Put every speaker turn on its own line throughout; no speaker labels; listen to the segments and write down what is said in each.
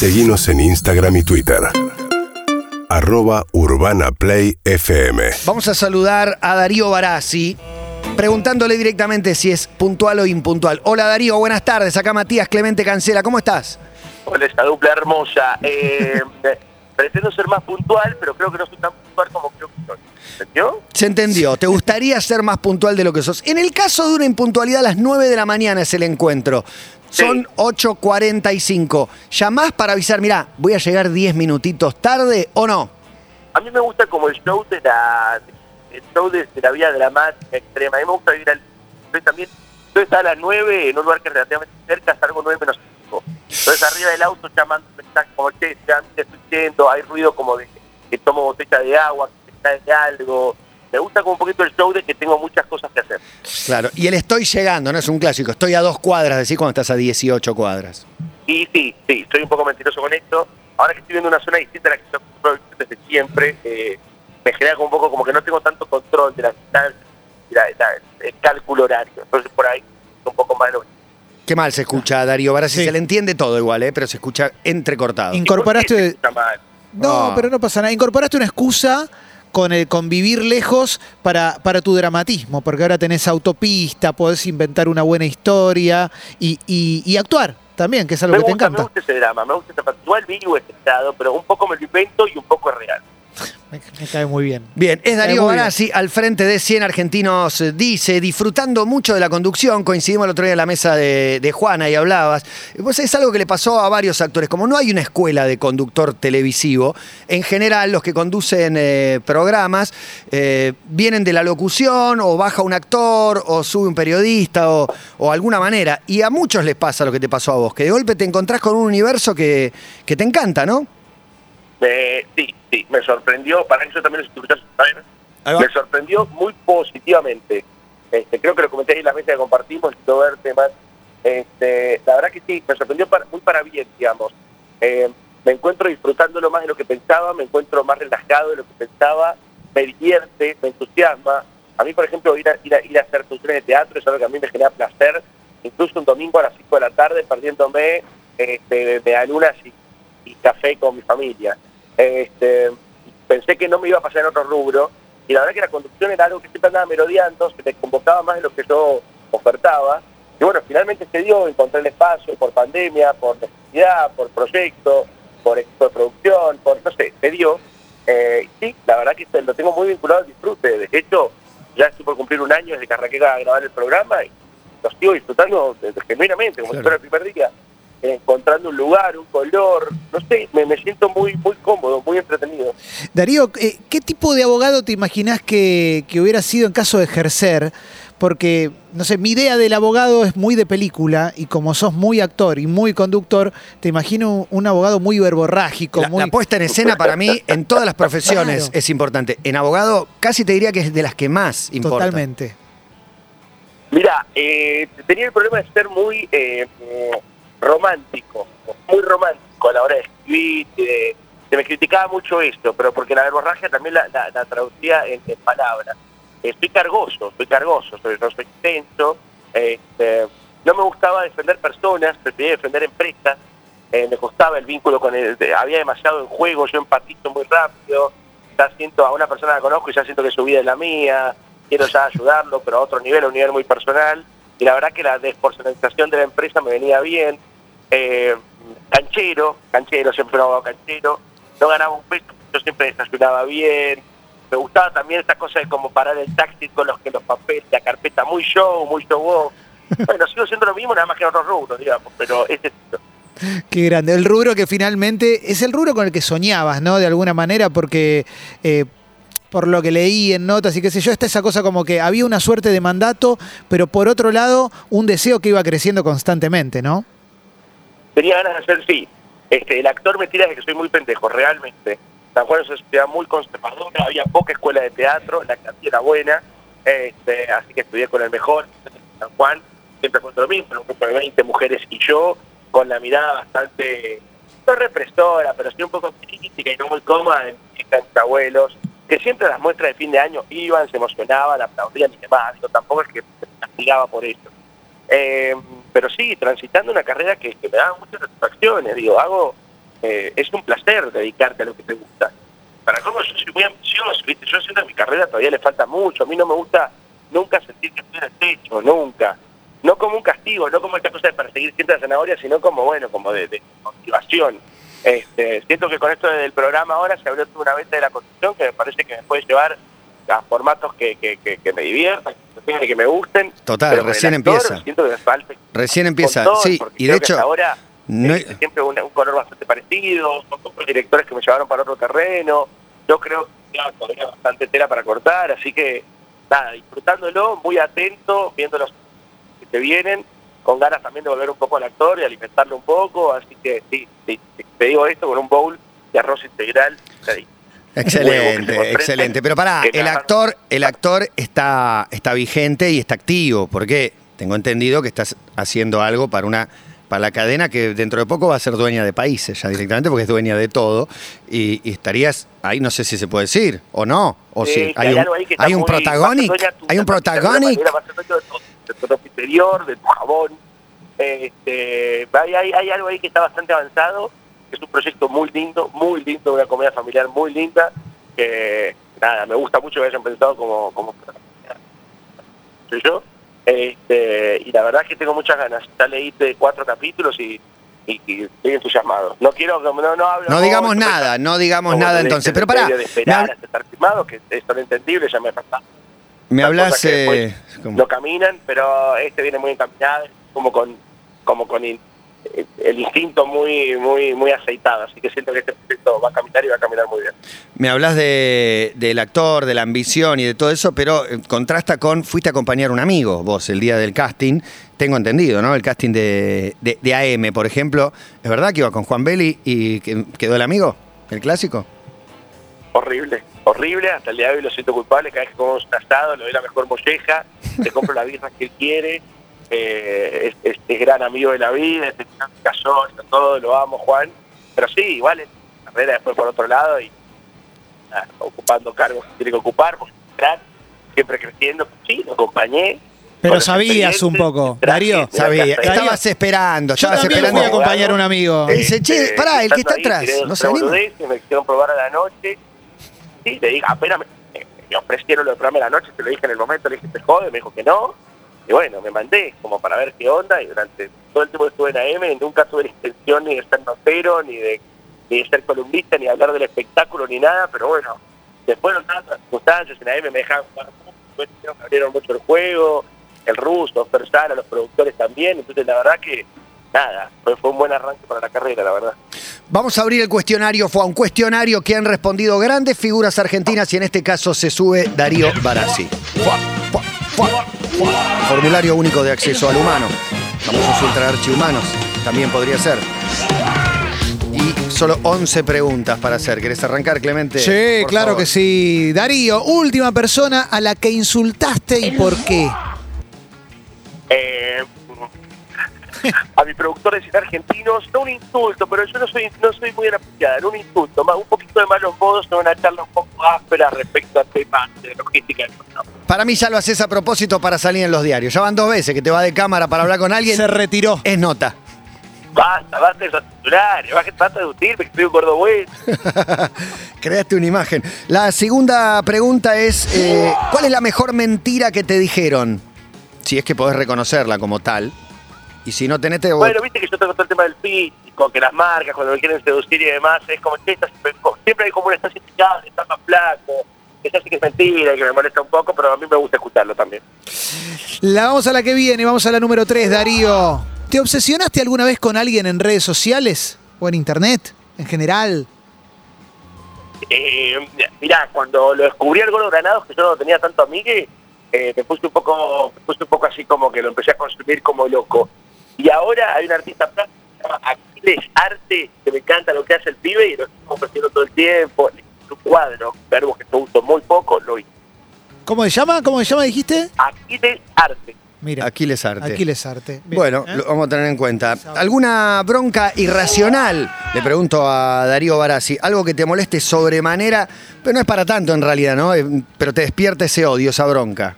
Seguimos en Instagram y Twitter. Arroba Urbana Play FM.
Vamos a saludar a Darío Barassi, preguntándole directamente si es puntual o impuntual. Hola Darío, buenas tardes. Acá Matías Clemente Cancela, ¿cómo estás?
Hola, esta dupla hermosa. Eh, pretendo ser más puntual, pero creo que no soy tan puntual como creo que soy. ¿Entendió?
Se entendió. ¿Te gustaría ser más puntual de lo que sos? En el caso de una impuntualidad, a las 9 de la mañana es el encuentro. Son
Sí.
8.45. ¿Llamás para avisar, mirá, voy a llegar 10 minutitos tarde o no?
A mí me gusta como el show de la el show de, de la vida dramática extrema. A mí me gusta ir al... Yo también... Yo estaba a las 9 en un lugar que es relativamente cerca, salgo 9 menos 5. Entonces arriba del auto llamando, está como, che, ya me estoy yendo, hay ruido como de que tomo botella de agua, que se cae de algo. Me gusta como un poquito el show de que tengo muchas cosas que hacer.
Claro. Y el estoy llegando, no es un clásico. Estoy a dos cuadras, decir cuando estás a 18 cuadras.
Y sí, sí, soy un poco mentiroso con esto. Ahora que estoy viendo una zona distinta a la que a vivir desde siempre, eh, me genera como un poco como que no tengo tanto control de la distancia y la- la- el cálculo horario. Entonces por ahí es un poco más lo
Qué mal se escucha, Darío Barassi.
Sí.
Se le entiende todo igual, ¿eh? pero se escucha entrecortado.
Inc- Incorporaste-
¿Por qué se escucha mal?
No, pero no pasa nada. Incorporaste una excusa con el convivir lejos para, para tu dramatismo, porque ahora tenés autopista, podés inventar una buena historia y, y- y actuar también, que es algo
Me
que te
gusta, me
encanta.
gusta ese drama, me gusta parte. Igual vivo ese estado, pero un poco me lo invento y un poco es real.
Me, me cae muy bien.
Bien, es Darío. Barassi al frente de 100 argentinos, eh, dice, disfrutando mucho de la conducción, coincidimos el otro día en la mesa de, de Juana y hablabas, pues es algo que le pasó a varios actores, como no hay una escuela de conductor televisivo, en general los que conducen eh, programas eh, vienen de la locución, o baja un actor, o sube un periodista, o, o alguna manera, y a muchos les pasa lo que te pasó a vos, que de golpe te encontrás con un universo que, que te encanta, ¿no?
Eh, sí, sí, me sorprendió, para eso también lo. Me sorprendió muy positivamente. Este, creo que lo comenté ahí en la mesa que compartimos, verte más. Este, la verdad que sí, me sorprendió para- muy para bien, digamos. Eh, me encuentro disfrutándolo más de lo que pensaba, me encuentro más relajado de lo que pensaba, me divierte, me entusiasma. A mí, por ejemplo, ir a, ir a, ir a hacer funciones de teatro es algo que a mí me genera placer. Incluso un domingo a las 5 de la tarde, perdiéndome este, de alunas y, y café con mi familia. Este, pensé que no me iba a pasar en otro rubro y la verdad que la conducción era algo que siempre andaba merodeando, se te convocaba más de lo que yo ofertaba. Y bueno, finalmente se dio, encontré el espacio por pandemia, por necesidad, por proyecto, por equipo de producción, por, no sé, se dio. Eh, y sí, la verdad que lo tengo muy vinculado al disfrute. De hecho, ya estoy por cumplir un año desde que arranqué a grabar el programa y lo sigo disfrutando genuinamente, como si
Claro.
fuera el primer día. Encontrando un lugar, un color, no sé, me, me siento muy muy cómodo, muy entretenido.
Darío, eh, ¿qué tipo de abogado te imaginás que, que hubiera sido en caso de ejercer? Porque, no sé, mi idea del abogado es muy de película y como sos muy actor y muy conductor, te imagino un, abogado muy verborrágico,
La,
muy...
la puesta en escena para mí en todas las profesiones
Claro.
es importante. En abogado casi te diría que es de las que más importa.
Totalmente.
Mira, eh, tenía el problema de ser muy eh, romántico, muy romántico a la hora de escribir. eh, se me criticaba mucho esto, pero porque la verborragia también la, la- traducía en, palabras. Eh, soy cargoso, soy cargoso, soy, soy extenso. este, no me gustaba defender personas, prefería defender empresas. eh, me costaba el vínculo con de- había demasiado en juego, yo empatizo muy rápido. Ya siento a una persona la conozco y ya siento que su vida es la mía. Quiero ya ayudarlo, pero a otro nivel, a un nivel muy personal. Y la verdad que la despersonalización de la empresa me venía bien. Eh, canchero, canchero, siempre lo hago canchero. No ganaba un peso, yo siempre desayunaba bien. Me gustaba también esa cosa de como parar el taxi con los que los papeles, la carpeta muy show, muy show off. Bueno, sigo siendo lo mismo, nada más que en otros rubros, digamos, pero ese estilo.
Qué grande. El rubro que finalmente es el rubro con el que soñabas, ¿no? De alguna manera, porque eh, por lo que leí en notas y qué sé yo, está esa cosa como que había una suerte de mandato, pero por otro lado, un deseo que iba creciendo constantemente, ¿no?
Tenía ganas de hacer sí. Este, el actor me tira de que soy muy pendejo, realmente. San Juan es una sociedad muy conservadora, había poca escuela de teatro, la que era buena, este, así que estudié con el mejor, San Juan, siempre fue lo mismo, un grupo de 20 mujeres y yo, con la mirada bastante, no represora, pero sí un poco crítica y no muy cómoda de mis abuelos, que siempre las muestras de fin de año iban, se emocionaban, aplaudían y demás, digo, tampoco es que se castigaba por eso. Eh, pero sí, transitando una carrera que, que me daba muchas satisfacciones, digo, hago eh, es un placer dedicarte a lo que te gusta. Para cómo yo soy muy ambicioso, ¿viste? yo siento que mi carrera todavía le falta mucho, a mí no me gusta nunca sentir que estoy en el techo, nunca. No como un castigo, no como esta cosa de perseguir siempre la zanahoria, sino como, bueno, como de, motivación. Este, siento que con esto del programa ahora se abrió una venta de la construcción que me parece que me puede llevar a formatos que, que, que, que me diviertan, que, me gusten.
Total,
pero
recién
actor
empieza.
Siento que me falta
Recién empieza, sí, y de hecho,
ahora
no-
siempre un, un color bastante parecido, son pocos directores que me llevaron para otro terreno, yo creo que ya todavía bastante tela para cortar, así que nada, disfrutándolo, muy atento, viendo los que te vienen, con ganas también de volver un poco al actor y alimentarlo un poco, así que sí, sí, sí, te digo esto con un bowl de arroz integral, ahí.
Excelente, excelente. Pero pará, el actor, el actor está, está vigente y está activo, porque tengo entendido que estás haciendo algo para una para la cadena que dentro de poco va a ser dueña de países ya directamente, porque es dueña de todo, y, y estarías ahí, no sé si se puede decir, o no, o
Sí,
si
que
hay un, hay un
tuya,
hay un
ser de tu interior, de tu jabón. Este, hay, hay, hay algo ahí que está bastante avanzado, es un proyecto muy lindo, muy lindo, una comedia familiar muy linda, que nada, me gusta mucho que hayan pensado como, como soy yo. Este, y la verdad es que tengo muchas ganas. Ya leí cuatro capítulos y, y, y estoy entusiasmado. No quiero, no, no hablo
No digamos nada, no digamos nada entonces. Pero pará,
de
me,
esperar
hab-
hasta estar firmado, que son entendibles, ya me pasa.
me
Las
hablas...
cosas que
eh,
No caminan, pero este viene muy encaminado, como con, como con el instinto muy, muy, muy aceitado. Así que siento que este proyecto va a caminar y va a caminar muy bien.
Me hablas de, del actor, de la ambición y de todo eso, pero eh, contrasta con, fuiste a acompañar a un amigo, vos, el día del casting, tengo entendido, ¿no? El casting de, de, de AM, por ejemplo. ¿Es verdad que iba con Juan Belli y que- quedó el amigo, el clásico?
Horrible, horrible. Hasta el día de hoy lo siento culpable. Cada vez que comemos un asado, le doy la mejor molleja, le compro la birra que él quiere. Eh, es, es- es gran amigo de la vida, es se casó, está todo, lo amo, Juan. Pero sí, igual es carrera después por otro lado y nada, ocupando cargos que tiene que ocupar, porque siempre creciendo. Sí, lo acompañé.
Pero sabías un poco, Darío.
Sabía, estabas esperando,
Yo
estabas
también fui a
esperando.
acompañar a un amigo.
Eh, Dice, che,
Este,
pará, el que está
ahí,
atrás, ¿no se anima?
Me quisieron probar a la noche. Sí, le dije, apenas me, me- me ofrecieron lo de probarme a la noche, te lo dije en el momento, le dije, te jode, me dijo que no. Y bueno, me mandé como para ver qué onda y durante todo el tiempo que estuve en AM nunca tuve la intención ni de ser notero, ni de, ni de ser columnista, ni hablar del espectáculo, ni nada, pero bueno, después de tantas circunstancias en AM me dejaban jugar me abrieron mucho el juego, el ruso, Fersala, los productores también, entonces la verdad que nada, fue, fue un buen arranque para la carrera, la verdad.
Vamos a abrir el cuestionario. Fue un cuestionario que han respondido grandes figuras argentinas y en este caso se sube Darío Barassi. Fua, fua, fua. Formulario único de acceso al humano. Famosos ultraarchihumanos. También podría ser. Y solo 11 preguntas para hacer. ¿Querés arrancar, Clemente?
Sí,
Por
claro
favor.
que sí. Darío, última persona a la que insultaste y por qué.
A mi productor de cine argentinos, no un insulto, pero yo no soy no soy muy apreciada, no un insulto, más un poquito de malos modos, no una charla un poco áspera respecto a temas de logística. No.
Para mí ya lo haces a propósito para salir en los diarios. Ya van dos veces que te va de cámara para hablar con alguien.
Se retiró.
Es nota.
Basta, basta de esos titulares, basta, de discutirme que estoy un gordo bueno.
Creaste una imagen. La segunda pregunta es, eh, ¿cuál es la mejor mentira que te dijeron? Si es que podés reconocerla como tal. Y si no tenés, te...
Bueno, viste que yo tengo todo el tema del físico, que las marcas cuando me quieren seducir y demás, es como que estás- siempre hay como una estancia picada, está más flaco, eso sí que es mentira y que me molesta un poco, pero a mí me gusta escucharlo también.
La vamos a la que viene, vamos a la número 3, Darío. ¿Te obsesionaste alguna vez con alguien en redes sociales o en internet en general?
Eh, mirá, cuando lo descubrí al Gordo Granados, que yo no tenía tanto amigue, eh, me puse un poco, me puse un poco así como que lo empecé a consumir como loco. Y ahora hay un artista plástico que se llama Aquiles Arte, que me encanta lo que hace el pibe y lo estoy compartiendo todo el tiempo. Su cuadro, verbo que yo uso muy poco, lo hice.
¿Cómo se llama? ¿Cómo se llama, dijiste?
Aquiles Arte.
Mira,
Aquiles Arte.
Aquiles Arte. Bien,
Bueno,
¿eh?
lo vamos a tener en cuenta. ¿Alguna bronca irracional? Le pregunto a Darío Barassi. Algo que te moleste sobremanera, pero no es para tanto en realidad, ¿no? Eh, Pero te despierta ese odio, esa bronca.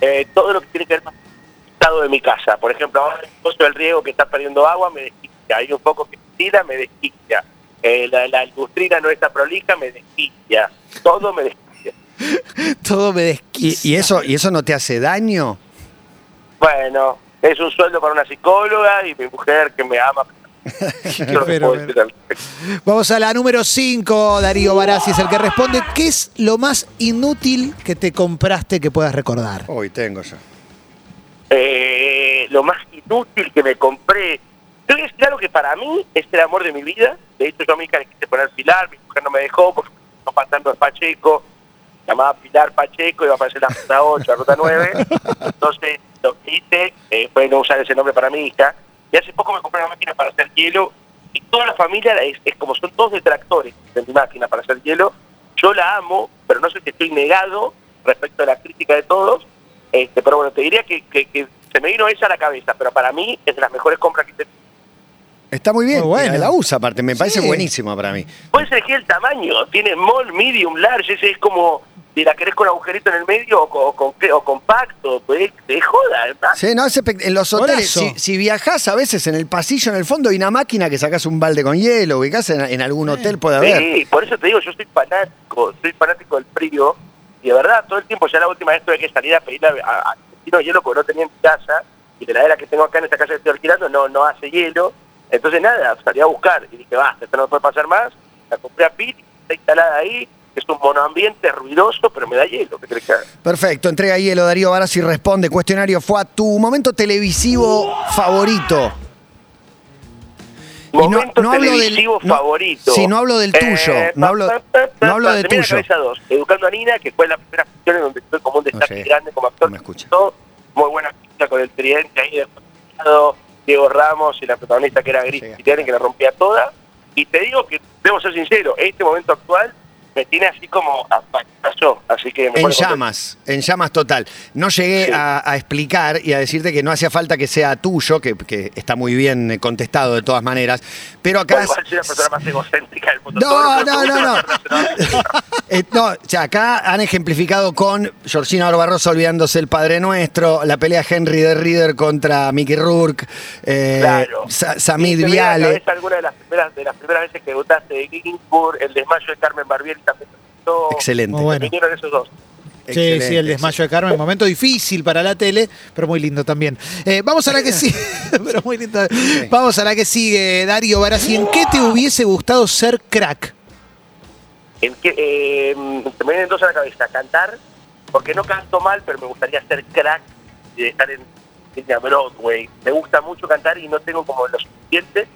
Eh, todo lo que tiene que ver con estado de mi casa. Por ejemplo, ahora el pozo del riego que está perdiendo agua me desquicia. Hay un poco que tira, me desquicia. eh, la, la lustrina no está prolija, me desquicia. Todo me desquicia.
Todo me
¿Y,
desquicia.
y eso, ¿Y eso no te hace daño?
Bueno, es un sueldo para una psicóloga y mi mujer que me ama. No
Pero. Vamos a la número 5, Darío Barassi es el que responde. ¿Qué es lo más inútil que te compraste que puedas recordar?
Hoy tengo yo.
Eh, lo más inútil que me compré. A decir algo que para mí es el amor de mi vida. De hecho, yo a hija le quise poner Pilar, mi mujer no me dejó porque no faltando es Pacheco. Llamaba Pilar Pacheco, iba a aparecer la ruta 8, la ruta 9. Entonces, lo que hice eh, fue no usar ese nombre para mi hija. Y hace poco me compré una máquina para hacer hielo. Y toda la familia es, es como son todos detractores de mi máquina para hacer hielo. Yo la amo, pero no sé si estoy negado respecto a la crítica de todos. Este, pero bueno, te diría que, que- que se me vino esa a la cabeza, pero para mí es de las mejores compras que te...
Está muy bien.
Muy bueno.
La usa aparte, me parece
Sí.
buenísimo para mí.
Puedes elegir el tamaño, tiene small, medium, large, ese es como si la querés con agujerito en el medio o, con, o con- o compacto, pues te joda, ¿verdad?
Sí, no, es en los hoteles, si, si viajás a veces en el pasillo, en el fondo hay una máquina que sacás un balde con hielo, ubicás en, en algún hotel, puede haber.
Sí, por eso te digo, yo soy fanático, soy fanático del frío y de verdad todo el tiempo, ya la última vez tuve que salir a pedirle a, a, Argentino hielo porque no tenía en casa y de la era que tengo acá en esta casa que estoy alquilando no, no hace hielo, entonces nada, salí a buscar y dije, basta, esto no puede pasar más, la compré a Pit, está instalada ahí, es un monoambiente ruidoso, pero me da hielo, ¿qué crees que?
Perfecto, entrega hielo, Darío Barassi responde. Cuestionario fue a tu momento televisivo favorito. No-
Momento
no hablo del-
televisivo
no-
favorito.
sí, no hablo del tuyo, no hablo- no hablo de
se me viene a la
tuyo.
cabeza dos. Educando a Nina, que fue la primera función en donde estoy como un destaque
No
grande como actor.
no me escucha.
Muy buena pista con el tridente ahí de Diego Ramos y la protagonista que era Gris
Llega.
Titiani, que la rompía toda. Y te digo que, debo ser sincero, este momento actual me tiene así como pasó, así que me
En
contento.
llamas, en llamas total. No llegué
Sí.
a, a explicar y a decirte que no hacía falta que sea tuyo, que, que está muy bien eh, contestado de todas maneras, pero acá...
Bueno, igual soy la persona más egocéntrica del mundo.
No, no,
me
no, no. Eh, no, o sea, acá han ejemplificado con Georgina Barbarossa olvidándose el Padre Nuestro, la pelea Henry de Reader contra Mickey Rourke, eh,
Claro.
Sa- Samid Viale.
alguna de las primeras, de las primeras veces que debutaste de Ginsburg, el desmayo de Carmen Barbieri también.
Excelente.
Muy bueno.
Esos dos.
Sí, sí, el desmayo de Carmen, momento difícil para la tele, pero muy lindo también. Eh, vamos a la que sigue, pero muy lindo. Vamos a la que sigue, Darío Barassi. ¿En qué te hubiese gustado ser crack?
En que, eh, me vienen dos a la cabeza. Cantar, porque no canto mal, pero me gustaría ser crack y estar en línea Broadway. Me gusta mucho cantar y no tengo como lo suficiente.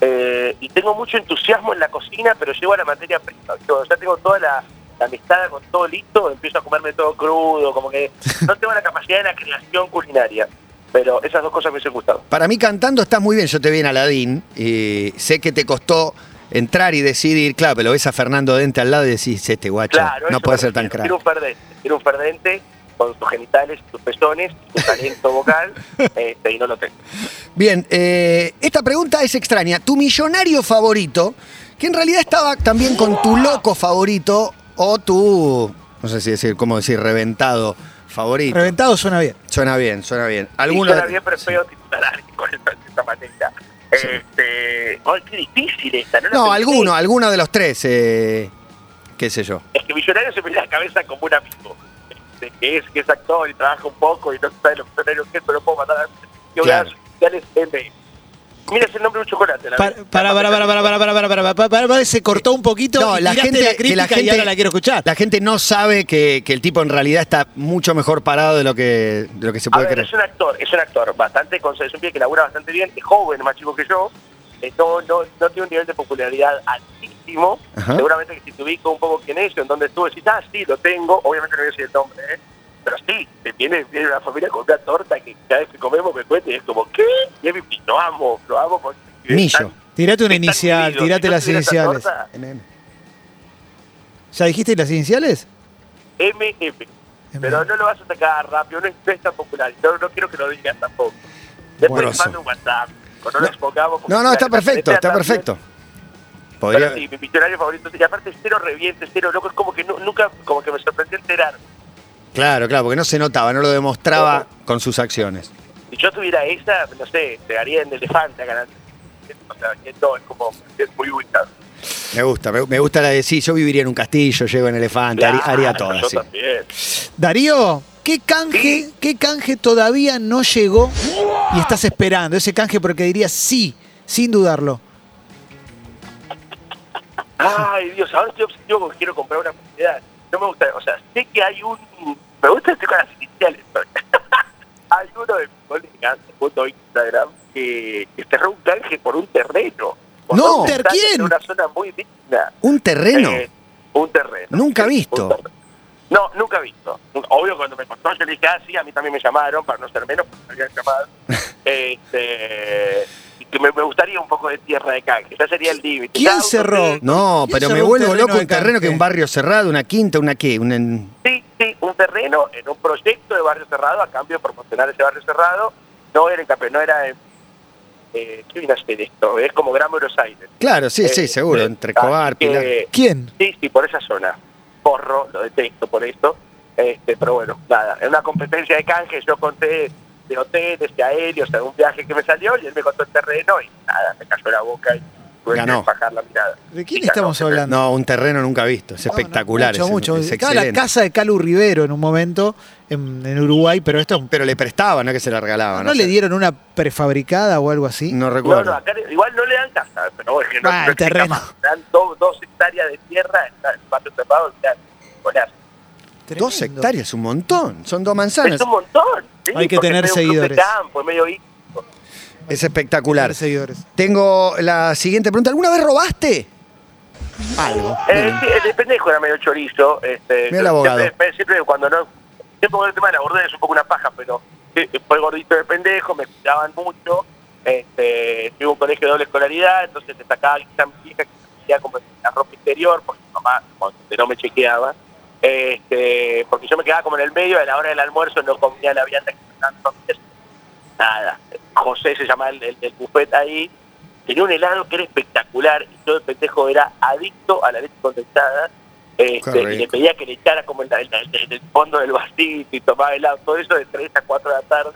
Eh, y tengo mucho entusiasmo en la cocina, pero llevo a la materia prima. Yo ya tengo toda la, la amistad con todo listo, empiezo a comerme todo crudo, como que no tengo la capacidad de la creación culinaria. Pero esas dos cosas me hubiesen gustado.
Para mí cantando estás muy bien, yo te vi en Aladín y sé que te costó entrar y decidir, claro, pero ves a Fernando Dente al lado y decís, este guacho
Claro,
no puede ser tan crack.
Quiero un ferdente, quiero un ferdente con sus genitales, sus pezones, su talento vocal, este, y no lo tengo.
Bien, eh, esta pregunta es extraña. Tu millonario favorito, que en realidad estaba también con tu loco favorito o tu, no sé si decir, cómo decir, reventado favorito.
Reventado suena bien.
Suena bien, suena bien.
Alguna
¿Alguno?
bien, pero es feo titular con esta, manera.
Sí.
Este, qué difícil esta, ¿no?
No, alguno, alguno de los tres, eh, qué sé yo.
Es que Millonario se me viene a la cabeza como un amigo. Este, que es, que es actor y trabaja un poco y no sabe lo millonario que es, pero lo puedo mandar a
Claro.
M. Mira ese nombre de un chocolate. la
Para,
verdad.
para, para, para, para, para, para, para, para, para, para, para, se cortó un poquito
No,
y
la gente,
la
que
crítica
la gente,
y ahora la quiero escuchar.
La gente no sabe que, que el tipo en realidad está mucho mejor parado de lo que, de lo que se
A
puede
ver,
creer.
es un actor, es un actor bastante es un pibe que labura bastante bien, es joven, más chico que yo, eh, no, no, no tiene un nivel de popularidad altísimo.
Ajá.
Seguramente que si te ubico un poco quién es, en donde estuve, decís, ah, sí, lo tengo, obviamente no voy a decir el nombre, ¿eh? pero sí, viene, viene una familia con una torta que cada vez que comemos me cuenta y es como, ¿qué? Y es mi- y lo amo, lo amo porque
Millo.
tan-
Tirate una inicial,
querido.
tirate
Si
las iniciales. ¿Ya dijiste las iniciales?
MM. Pero no lo vas a sacar rápido, no es, no es tan popular. No, no quiero que lo digas tampoco. Después te mando un WhatsApp. Cuando no, lo expongamos. porque
No, no, está perfecto, está
también-
perfecto. Podría-
sí, mi millonario favorito. Y aparte, cero reviente, cero loco. Es como que nu- nunca, como que me sorprendió enterar.
Claro, claro, porque no se notaba, no lo demostraba con sus acciones.
Si yo tuviera esa, no sé, pegaría en elefante a ganar. O sea, que no, es como, es muy ubicado.
Me gusta, me, me gusta la de sí, yo viviría en un castillo, llego en elefante, haría, haría todo
Yo
así.
también.
Darío, ¿qué canje, ¿qué canje todavía no llegó y estás esperando? Ese canje porque dirías sí, sin dudarlo.
Ay, Dios, ahora estoy obsesivo porque quiero comprar una propiedad. No me gusta, o sea, sé que hay un. Me gusta estoy con las iniciales. hay uno de mis colegas, punto Instagram, que, que cerró un canje por un terreno. Por
No.
¿Quién?
En una zona muy digna.
¿Un terreno?
Eh, un terreno.
Nunca
Sí,
visto.
un terreno. No, nunca visto. Obvio, cuando me contó, yo le dije, ah, sí, a mí también me llamaron, para no ser menos, porque me habían llamado. este, y que me, me gustaría un poco de tierra de canje. Ya sería el límite.
¿Quién cerró?
No,
¿Quién
pero me
cerró
vuelvo loco un terreno que un barrio cerrado, una quinta, una qué, un en-
Sí, sí, un terreno en un proyecto de barrio cerrado a cambio de promocionar ese barrio cerrado. No era en Capel, no era en... Eh, ¿Qué viene a hacer esto? Es como Gran Buenos Aires.
Claro, sí, sí,
Eh,
seguro,
eh,
entre Cobar, Pilar.
¿Quién?
Sí, sí, por esa zona. Porro, lo detesto por esto. Este, pero bueno, nada, en una competencia de canje yo conté de hoteles, de aéreos, de un viaje que me salió y él me contó el terreno y nada, me cayó la boca y
Ganó.
bajar la mirada.
¿De quién
ganó.
estamos hablando?
No, un terreno nunca visto, es
No, no,
espectacular,
mucho,
es,
mucho.
es
Estaba la casa de Calu Rivero en un momento en, en Uruguay, pero esto
Pero le prestaban, no que se la regalaban.
¿no, le dieron una prefabricada o algo así?
No recuerdo.
no, acá igual no le dan casa, pero es que no,
Ah,
no
el terreno.
Dan do- dos hectáreas de tierra el patio cerrado, o sea, golazo.
Dos hectáreas, un montón. Son dos manzanas.
Es un montón. sí,
Hay que
porque
tener
es medio un club de
seguidores.
campo, es medio.
Es espectacular.
Seguidores.
Tengo la siguiente pregunta. ¿Alguna vez robaste? Algo.
Eh, sí, el de pendejo era medio chorizo. Este,
Mira el abogado.
Siempre, siempre cuando no. Siempre con el tema de la gordura es un poco una paja, pero sí, fue gordito de pendejo, me cuidaban mucho. Este, tuve un colegio de doble escolaridad, entonces destacaba quizá mi hija que hacía como la ropa interior, porque mi mamá cuando no me chequeaba. Este, porque yo me quedaba como en el medio, a la hora del almuerzo no comía la vianda que me. Nada. José se llama el, el, el buffet ahí. Tenía un helado que era espectacular y yo de pendejo era adicto a la leche condensada. Este, y le pedía que le echara como en, el fondo del vasito y tomaba helado, todo eso de 3 a 4 de la tarde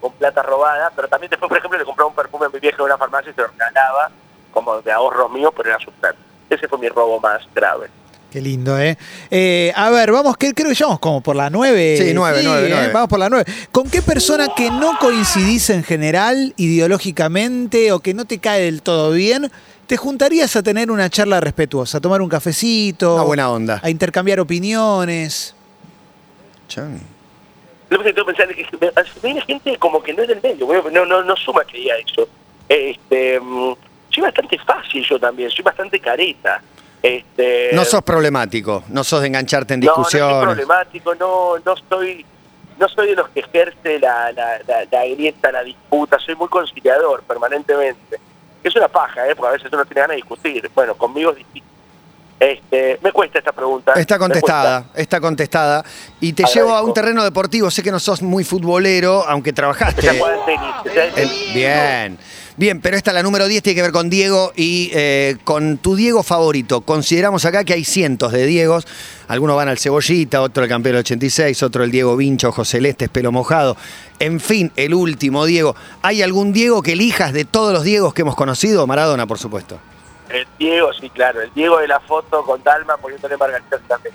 con plata robada. Pero también después, por ejemplo, le compraba un perfume a mi vieja en una farmacia y se lo regalaba como de ahorros míos, pero era su plata. Ese fue mi robo más grave.
Qué lindo, ¿eh? Eh, a ver, vamos, que creo que vamos como por la 9.
Sí, nueve, nueve,
¿eh?
nueve.
Vamos por la 9. ¿Con qué persona que no coincidís en general, ideológicamente, o que no te cae del todo bien, te juntarías a tener una charla respetuosa, a tomar un cafecito,
Una buena onda.
a intercambiar opiniones?
Chan.
Lo que tengo que pensar es que viene gente como que no es del medio, no, no, no suma que diga eso. Este, mm, soy bastante fácil yo también, soy bastante careta. Este,
No sos problemático, no sos de engancharte en
no, no soy
discusiones.
problemático, no, no estoy, no soy de los que ejerce la, la, la, la grieta, la disputa, soy muy conciliador permanentemente. Es una paja, ¿eh? porque a veces uno tiene ganas de discutir. Bueno, conmigo es difícil. Este, me cuesta esta pregunta.
Está contestada, está contestada. Y te
Agradezco.
llevo a un terreno deportivo. Sé que no sos muy futbolero, aunque trabajaste.
Juega tenis,
El-
tenis.
bien. Bien, pero esta, la número 10, tiene que ver con Diego y eh, con tu Diego favorito. Consideramos acá que hay cientos de Diegos. Algunos van al Cebollita, otro el campeón del 86, otro el Diego Vincho, Ojo Celeste, Pelo Mojado. En fin, el último Diego. ¿Hay algún Diego que elijas de todos los Diegos que hemos conocido? Maradona, por supuesto.
El Diego, sí, claro. El Diego de la foto con Dalma poniéndole margarita también.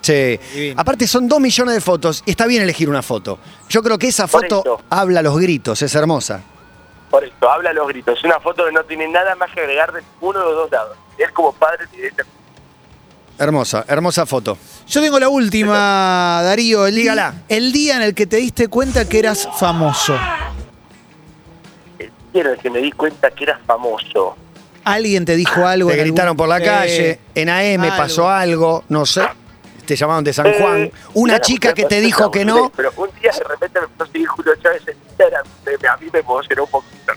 Sí.
Divino.
Aparte son dos millones de fotos y está bien elegir una foto. Yo creo que esa
Por
foto habla a los gritos, es hermosa.
Por eso, habla a los gritos. Es una foto que no tiene nada más que agregar de uno de los dos lados. Es como padre y de
Hermosa, hermosa foto.
Yo tengo la última, Darío. El,
Dígala.
el día en el que te diste cuenta que eras famoso.
El día en el que me di cuenta que era famoso.
Alguien te dijo algo.
Te
en
gritaron
algún-
por la
Eh,
calle, en AM
algo.
pasó algo, no sé. Te llamaron de San
Eh,
Juan. Una chica que te dijo que
no Pero un día de repente me empezó a seguir Julio Chávez en Instagram. A mí me emocionó un poquito.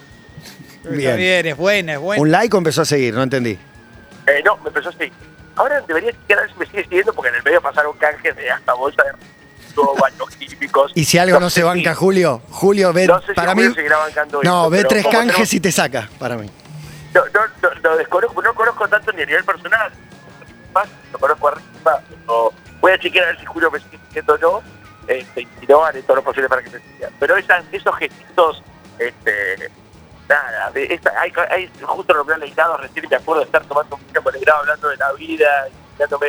Bien.
bien, es buena, es buena.
Un like o empezó a seguir, no entendí.
Eh, no, me empezó a seguir. Ahora debería ver si me sigue siguiendo porque en el medio pasaron canjes de hasta bolsa de baños químicos.
Y si algo no, se
sé
banca,
si-
Julio, Julio ve
No sé si
para mí.
Julio seguirá bancando
No, ve tres canjes
tenemos-
y te saca, para mí.
No, no, no, lo desconozco, no conozco tanto ni a nivel personal. Más, lo conozco arriba, pero voy a chequear a ver si Julio me sigue siguiendo o no. Este, y no, haré todo lo posible para que me siga. Pero esas, esos gestitos, este, nada, de esta- hay, justo nombré al helado, recién me acuerdo de estar tomando un el helado hablando de la vida, y dándome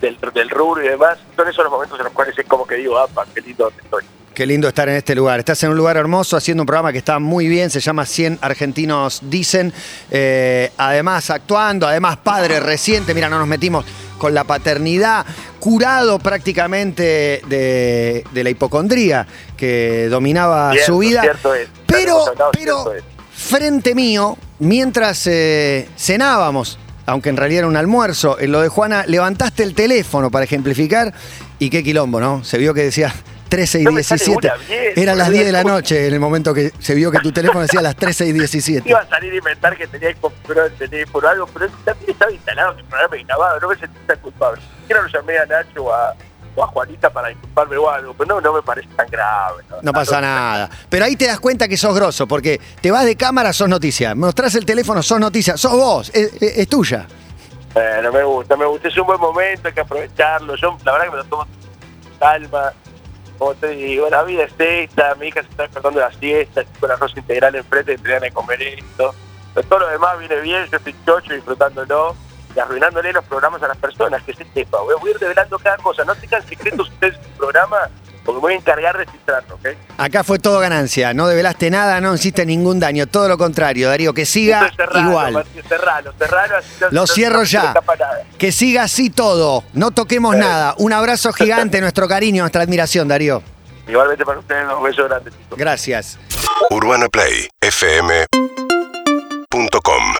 del, del rubro y demás. Son esos los momentos en los cuales es como que digo, apa, qué lindo estoy.
Qué lindo estar en este lugar. Estás en un lugar hermoso haciendo un programa que está muy bien, se llama 100 Argentinos Dicen. Eh, además, actuando, además, padre reciente. Mira, no nos metimos con la paternidad, curado prácticamente de, de la hipocondría que dominaba
Cierto,
su vida.
cierto es.
Pero, pero,
cierto es.
frente mío, mientras eh, cenábamos, aunque en realidad era un almuerzo, en lo de Juana, levantaste el teléfono para ejemplificar y qué quilombo, ¿no? Se vio que decía 13 y
No me sale
17.
una bien,
Eran las
boludo.
10 de la noche en el momento que se vio que tu teléfono decía las 13 y 17.
Iba a salir a inventar que tenía que comprar el teléfono o algo, pero también estaba instalado el programa y grabado, no me sentí tan culpable. Siquiera lo llamé a Nacho o a, o a Juanita para disculparme o algo, pero no, no me parece tan grave.
No pasa nada. Pero ahí te das cuenta que sos grosso, porque te vas de cámara, sos noticia. Mostrás el teléfono, sos noticia. Sos vos, es, es- es tuya.
Bueno, me gusta, me gusta. Es un buen momento, hay que aprovecharlo. Yo, la verdad, que me lo tomo calma. Como te digo, la vida es esta. Mi hija se está despertando de la siesta. Con arroz integral enfrente, tendrían que comer esto. Pero todo lo demás viene bien. Yo estoy chocho disfrutándolo y arruinándole los programas a las personas. Que se sepa. Voy a ir revelando cada cosa. No tengan secretos ustedes en su programa porque voy a encargar de filtrarlo, ¿ok?
Acá fue todo ganancia. No develaste nada, no hiciste ningún daño. Todo lo contrario, Darío. Que siga
cerralo,
igual.
Martín, cerralo, cerralo, así
Lo
no-
cierro
no
ya. Que siga así todo. No toquemos
Eh.
nada. Un abrazo gigante, nuestro cariño, nuestra admiración, Darío.
Igualmente para ustedes, un beso grande, chicos.
Gracias.
UrbanaPlayFM.com